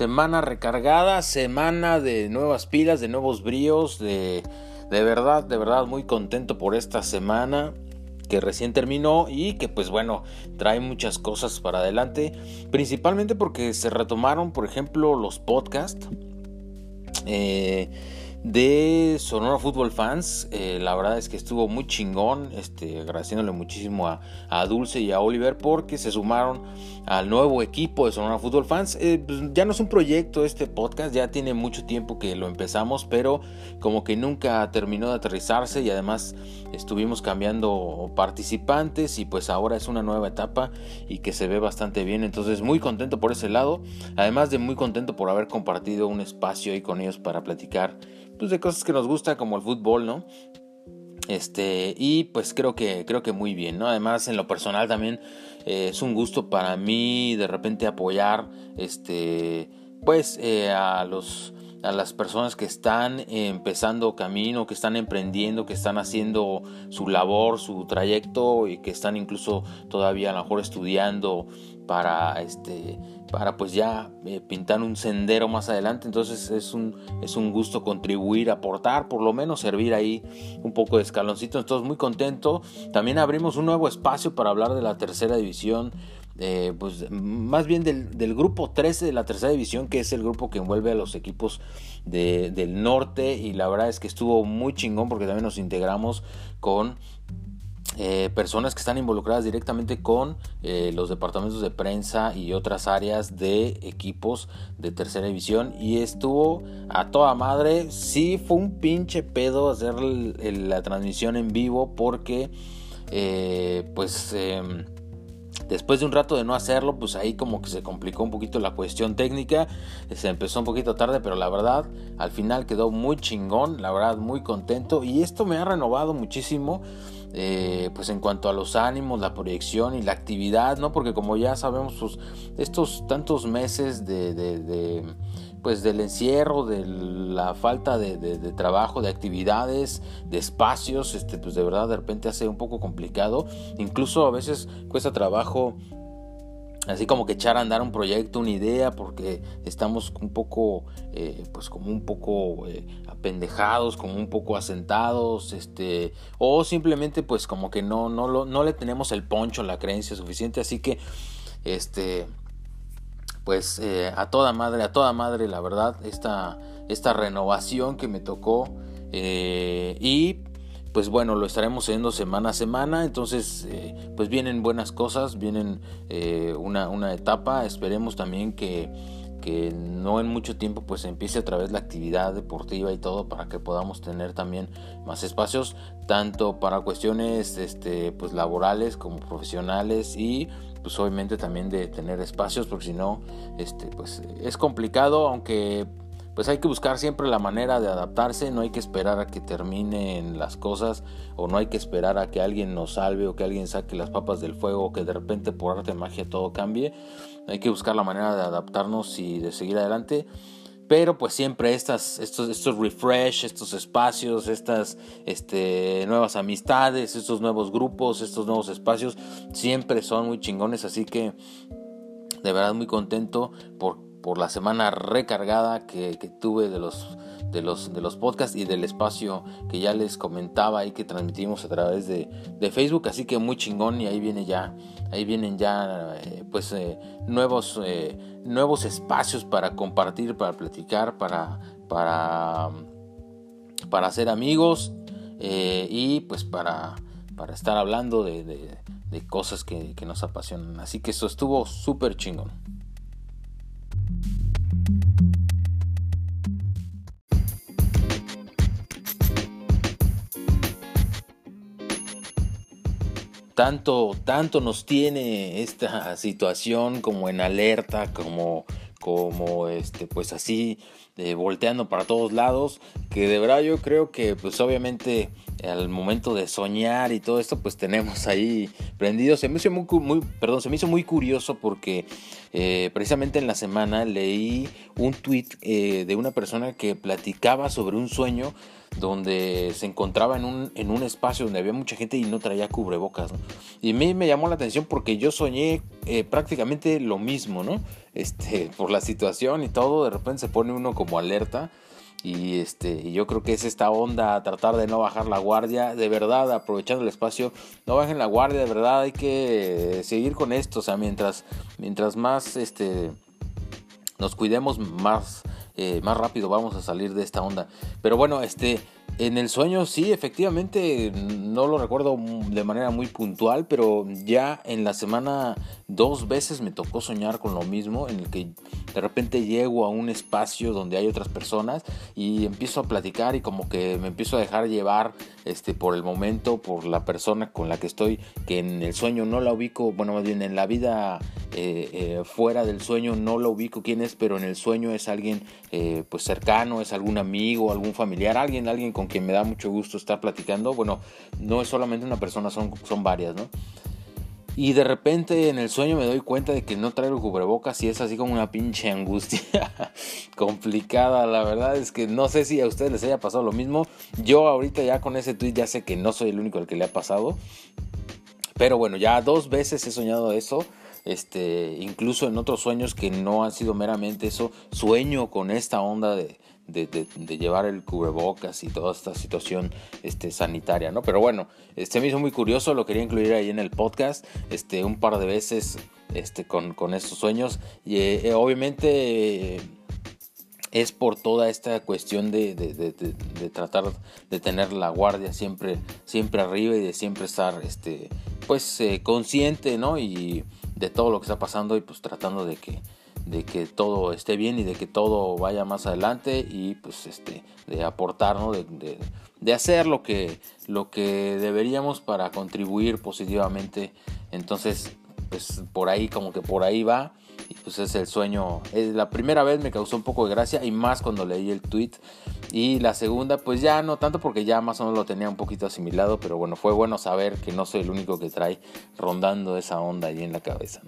semana recargada, semana de nuevas pilas, de nuevos bríos, de, de verdad, de verdad muy contento por esta semana que recién terminó y que pues bueno trae muchas cosas para adelante principalmente porque se retomaron por ejemplo los podcasts. Eh, de Sonora Football Fans. Eh, la verdad es que estuvo muy chingón, este, agradeciéndole muchísimo a, Dulce y a Oliver porque se sumaron al nuevo equipo de Sonora Football Fans. Eh, pues, ya no es un proyecto este podcast, ya tiene mucho tiempo que lo empezamos, pero como que nunca terminó de aterrizarse y además estuvimos cambiando participantes y pues ahora es una nueva etapa y que se ve bastante bien. Entonces muy contento por ese lado, además de muy contento por haber compartido un espacio ahí con ellos para platicar pues, de cosas que nos gusta como el fútbol, ¿no? Este, y pues creo que, creo que muy bien, ¿no? Además, en lo personal también eh, es un gusto para mí de repente apoyar, este, pues eh, a los a las personas que están empezando camino, que están emprendiendo, que están haciendo su labor, su trayecto y que están incluso todavía a lo mejor estudiando para este para pues ya eh, pintar un sendero más adelante. Entonces es un es un gusto contribuir aportar por lo menos servir ahí un poco de escaloncito. Entonces muy contento. También abrimos un nuevo espacio para hablar de la tercera división eh, pues más bien del, grupo 13 de la tercera división, que es el grupo que envuelve a los equipos del norte. Y la verdad es que estuvo muy chingón porque también nos integramos con eh, personas que están involucradas directamente con eh, los departamentos de prensa y otras áreas de equipos de tercera división y estuvo a toda madre sí fue un pinche pedo hacer la transmisión en vivo porque pues em, Después de un rato de no hacerlo, pues ahí como que se complicó un poquito la cuestión técnica. Se empezó un poquito tarde, pero la verdad, al final quedó muy chingón, la verdad, muy contento. Y esto me ha renovado muchísimo. Eh, pues en cuanto a los ánimos, la proyección y la actividad, ¿no? Porque como ya sabemos, pues, estos tantos meses de pues del encierro, de la falta de, trabajo, de actividades, de espacios, este, pues de verdad de repente hace un poco complicado. Incluso a veces cuesta trabajo así como que echar a andar un proyecto, una idea, porque estamos un poco, eh, pues como un poco eh, apendejados, como un poco asentados, este, o simplemente pues como que no, no, no le tenemos el poncho, la creencia suficiente, así que, este, pues eh, a toda madre, a toda madre, la verdad, esta, esta renovación que me tocó. Y pues bueno, lo estaremos haciendo semana a semana. Entonces, eh, pues vienen buenas cosas, vienen una, una, etapa. Esperemos también que, que no en mucho tiempo pues empiece a través la actividad deportiva y todo para que podamos tener también más espacios tanto para cuestiones este pues laborales como profesionales y pues obviamente también de tener espacios porque si no este pues es complicado aunque pues hay que buscar siempre la manera de adaptarse, no hay que esperar a que terminen las cosas o no hay que esperar a que alguien nos salve o que alguien saque las papas del fuego o que de repente por arte de magia todo cambie. Hay que buscar la manera de adaptarnos y de seguir adelante. Pero pues siempre estas, estos, estos refresh, estos espacios, estas este, nuevas amistades, estos nuevos grupos, estos nuevos espacios, siempre son muy chingones. Así que de verdad muy contento por, por la semana recargada que, tuve de los de los, de los podcasts y del espacio que ya les comentaba y que transmitimos a través de, Facebook. Así que muy chingón y ahí viene ya, ahí vienen ya eh, pues eh, nuevos, eh, nuevos espacios para compartir, para platicar, para, para, para hacer amigos y pues para, para estar hablando de, cosas que, que nos apasionan. Así que eso estuvo súper chingón. Tanto, tanto nos tiene esta situación como en alerta, como, como este, pues así, eh, volteando para todos lados, que de verdad yo creo que pues obviamente al momento de soñar y todo esto pues tenemos ahí prendido. Se me hizo muy, muy perdón, se me hizo muy curioso porque eh, precisamente en la semana leí un tweet eh, de una persona que platicaba sobre un sueño donde se encontraba en un, en un espacio donde había mucha gente y no traía cubrebocas. Y a mí me llamó la atención porque yo soñé eh, prácticamente lo mismo, ¿no? este, por la situación y todo, de repente se pone uno como alerta. Y este, yo creo que es esta onda, tratar de no bajar la guardia, de verdad, aprovechando el espacio, no bajen la guardia, de verdad, hay que seguir con esto, o sea, mientras, mientras más este, nos cuidemos, más, eh, más rápido vamos a salir de esta onda. Pero bueno, este, en el sueño sí, efectivamente, no lo recuerdo de manera muy puntual, pero ya en la semana dos veces me tocó soñar con lo mismo, en el que de repente llego a un espacio donde hay otras personas y empiezo a platicar y como que me empiezo a dejar llevar este, por el momento, por la persona con la que estoy, que en el sueño no la ubico, bueno, más bien en la vida eh, eh, fuera del sueño no lo ubico quién es, pero en el sueño es alguien eh, pues cercano, es algún amigo, algún familiar, alguien, alguien con quien me da mucho gusto estar platicando. Bueno, no es solamente una persona, son, son varias, ¿no? Y de repente en el sueño me doy cuenta de que no traigo cubrebocas y es así como una pinche angustia complicada. La verdad es que no sé si a ustedes les haya pasado lo mismo. Yo ahorita ya con ese tweet ya sé que no soy el único al que le ha pasado. Pero bueno, ya dos veces he soñado eso este, incluso en otros sueños que no han sido meramente eso, sueño con esta onda de, llevar el cubrebocas y toda esta situación este, sanitaria, ¿no? Pero bueno, este me hizo muy curioso, lo quería incluir ahí en el podcast, este, un par de veces este, con, con estos sueños y eh, obviamente... es por toda esta cuestión de, tratar de tener la guardia siempre, siempre arriba y de siempre estar este, pues, eh, consciente, ¿no? Y, de todo lo que está pasando y pues tratando de que de que todo esté bien y de que todo vaya más adelante y pues este de aportar ¿no? de, de, hacer lo que lo que deberíamos para contribuir positivamente entonces pues por ahí como que por ahí va y pues es el sueño la primera vez me causó un poco de gracia y más cuando leí el tweet. Y la segunda pues ya no tanto porque ya más o menos lo tenía un poquito asimilado pero bueno fue bueno saber que no soy el único que trae rondando esa onda ahí en la cabeza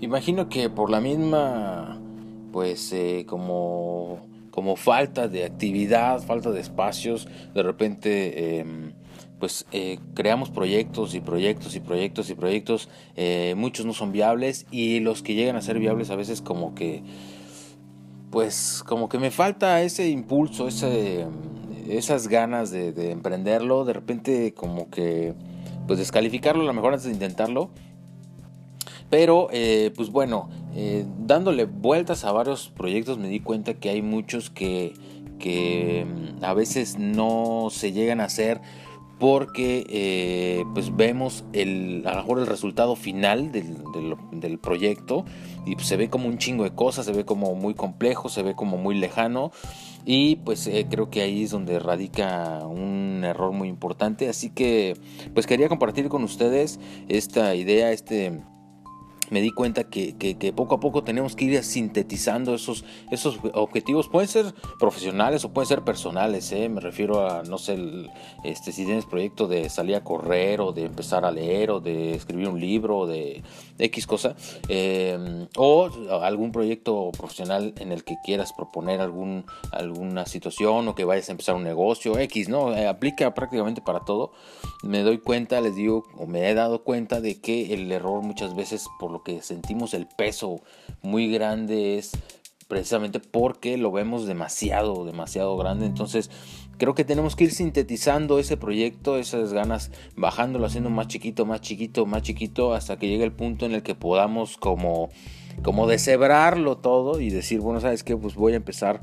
Imagino que por la misma, pues eh, como, como falta de actividad, falta de espacios, de repente em, pues eh, creamos proyectos y proyectos y proyectos y proyectos, eh, muchos no son viables y los que llegan a ser viables a veces como que, pues como que me falta ese impulso, ese, esas ganas de, de emprenderlo, de repente como que, pues descalificarlo a lo mejor antes de intentarlo pero, eh, pues bueno, eh, dándole vueltas a varios proyectos me di cuenta que hay muchos que, que mm, a veces no se llegan a hacer porque eh, pues vemos el, a lo mejor el resultado final del, del, proyecto y pues se ve como un chingo de cosas, se ve como muy complejo, se ve como muy lejano y pues creo que ahí es donde radica un error muy importante. Así que pues quería compartir con ustedes esta idea, este me di cuenta que, poco a poco tenemos que ir sintetizando esos, esos objetivos. Pueden ser profesionales o pueden ser personales. ¿eh? Me refiero a, no sé, este, si tienes proyecto de salir a correr o de empezar a leer o de escribir un libro o de X cosa. Em, o algún proyecto profesional en el que quieras proponer algún, alguna situación o que vayas a empezar un negocio X, ¿no? Eh, aplica prácticamente para todo. Me doy cuenta, les digo, o me he dado cuenta de que el error muchas veces por lo que sentimos el peso muy grande es precisamente porque lo vemos demasiado, demasiado grande. Entonces creo que tenemos que ir sintetizando ese proyecto, esas ganas, bajándolo, haciendo más chiquito, más chiquito, más chiquito, hasta que llegue el punto en el que podamos como, como deshebrarlo todo y decir, bueno, ¿sabes qué? Pues voy a empezar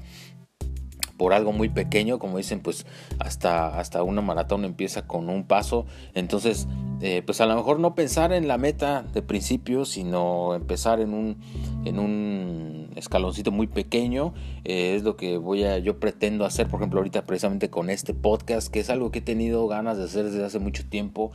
por algo muy pequeño, como dicen, pues hasta, hasta una maratón empieza con un paso. Entonces, eh, pues a lo mejor no pensar en la meta de principio, sino empezar en un, en un escaloncito muy pequeño. Eh, es lo que voy a, yo pretendo hacer, por ejemplo, ahorita precisamente con este podcast, que es algo que he tenido ganas de hacer desde hace mucho tiempo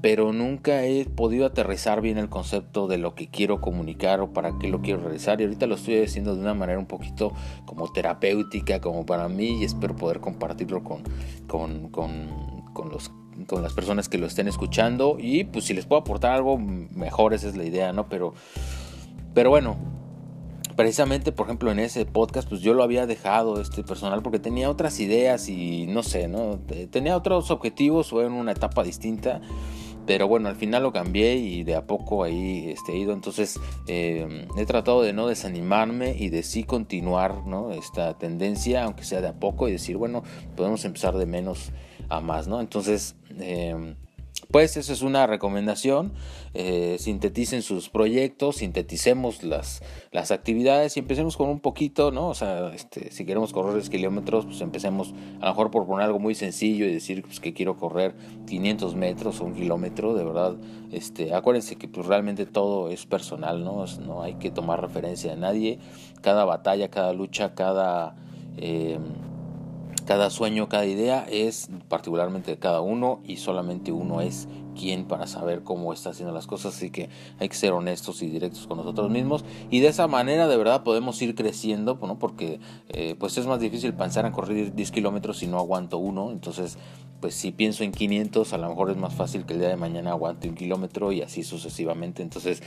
pero nunca he podido aterrizar bien el concepto de lo que quiero comunicar o para qué lo quiero realizar y ahorita lo estoy haciendo de una manera un poquito como terapéutica como para mí y espero poder compartirlo con, con, con, los con las personas que lo estén escuchando y pues si les puedo aportar algo mejor esa es la idea no pero pero bueno precisamente, por ejemplo, en ese podcast, pues yo lo había dejado este personal porque tenía otras ideas y no sé, ¿no? Tenía otros objetivos o en una etapa distinta. Pero bueno, al final lo cambié y de a poco ahí este, he ido. Entonces eh, he tratado de no desanimarme y de sí continuar ¿no? esta tendencia, aunque sea de a poco, y decir, bueno, podemos empezar de menos a más, ¿no? Entonces... Eh, pues esa es una recomendación. Eh, sinteticen sus proyectos, sinteticemos las, las actividades y empecemos con un poquito, ¿no? O sea, este, si queremos correr 10 kilómetros, pues empecemos a lo mejor por poner algo muy sencillo y decir pues, que quiero correr 500 metros o un kilómetro, de verdad. Este, acuérdense que pues, realmente todo es personal, ¿no? no hay que tomar referencia de nadie. Cada batalla, cada lucha, cada... Eh, cada sueño, cada idea es particularmente de cada uno y solamente uno es quien para saber cómo está haciendo las cosas, así que hay que ser honestos y directos con nosotros mismos. Y de esa manera de verdad podemos ir creciendo, ¿no? porque eh, pues es más difícil pensar en correr 10 kilómetros si no aguanto uno, entonces pues si pienso en 500 a lo mejor es más fácil que el día de mañana aguante un kilómetro y así sucesivamente, entonces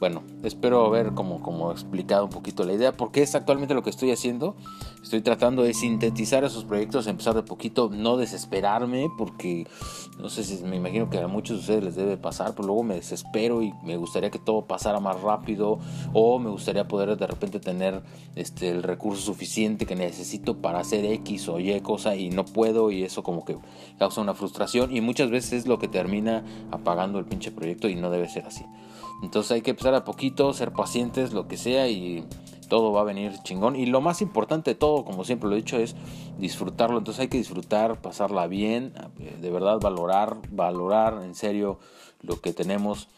bueno, espero haber como, como explicado un poquito la idea, porque es actualmente lo que estoy haciendo, estoy tratando de sintetizar esos proyectos, empezar de poquito, no desesperarme, porque no sé si me imagino que a muchos de ustedes les debe pasar, pero luego me desespero y me gustaría que todo pasara más rápido o me gustaría poder de repente tener este, el recurso suficiente que necesito para hacer X o Y cosa y no puedo y eso como que causa una frustración y muchas veces es lo que termina apagando el pinche proyecto y no debe ser así. Entonces hay que empezar a poquito, ser pacientes, lo que sea y todo va a venir chingón. Y lo más importante de todo, como siempre lo he dicho, es disfrutarlo. Entonces hay que disfrutar, pasarla bien, de verdad valorar, valorar en serio lo que tenemos.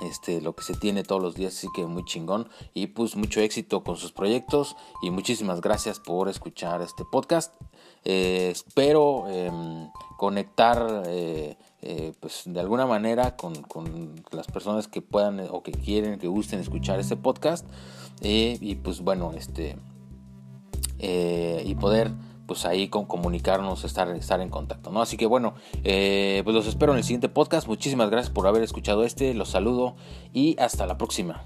Este, lo que se tiene todos los días, así que muy chingón. Y pues mucho éxito con sus proyectos. Y muchísimas gracias por escuchar este podcast. Eh, espero em, conectar eh, eh, pues de alguna manera con, con, las personas que puedan o que quieren, que gusten escuchar este podcast. Eh, y pues bueno, este eh, y poder pues ahí comunicarnos, estar, estar en contacto, ¿no? Así que bueno, eh, pues los espero en el siguiente podcast. Muchísimas gracias por haber escuchado este, los saludo y hasta la próxima.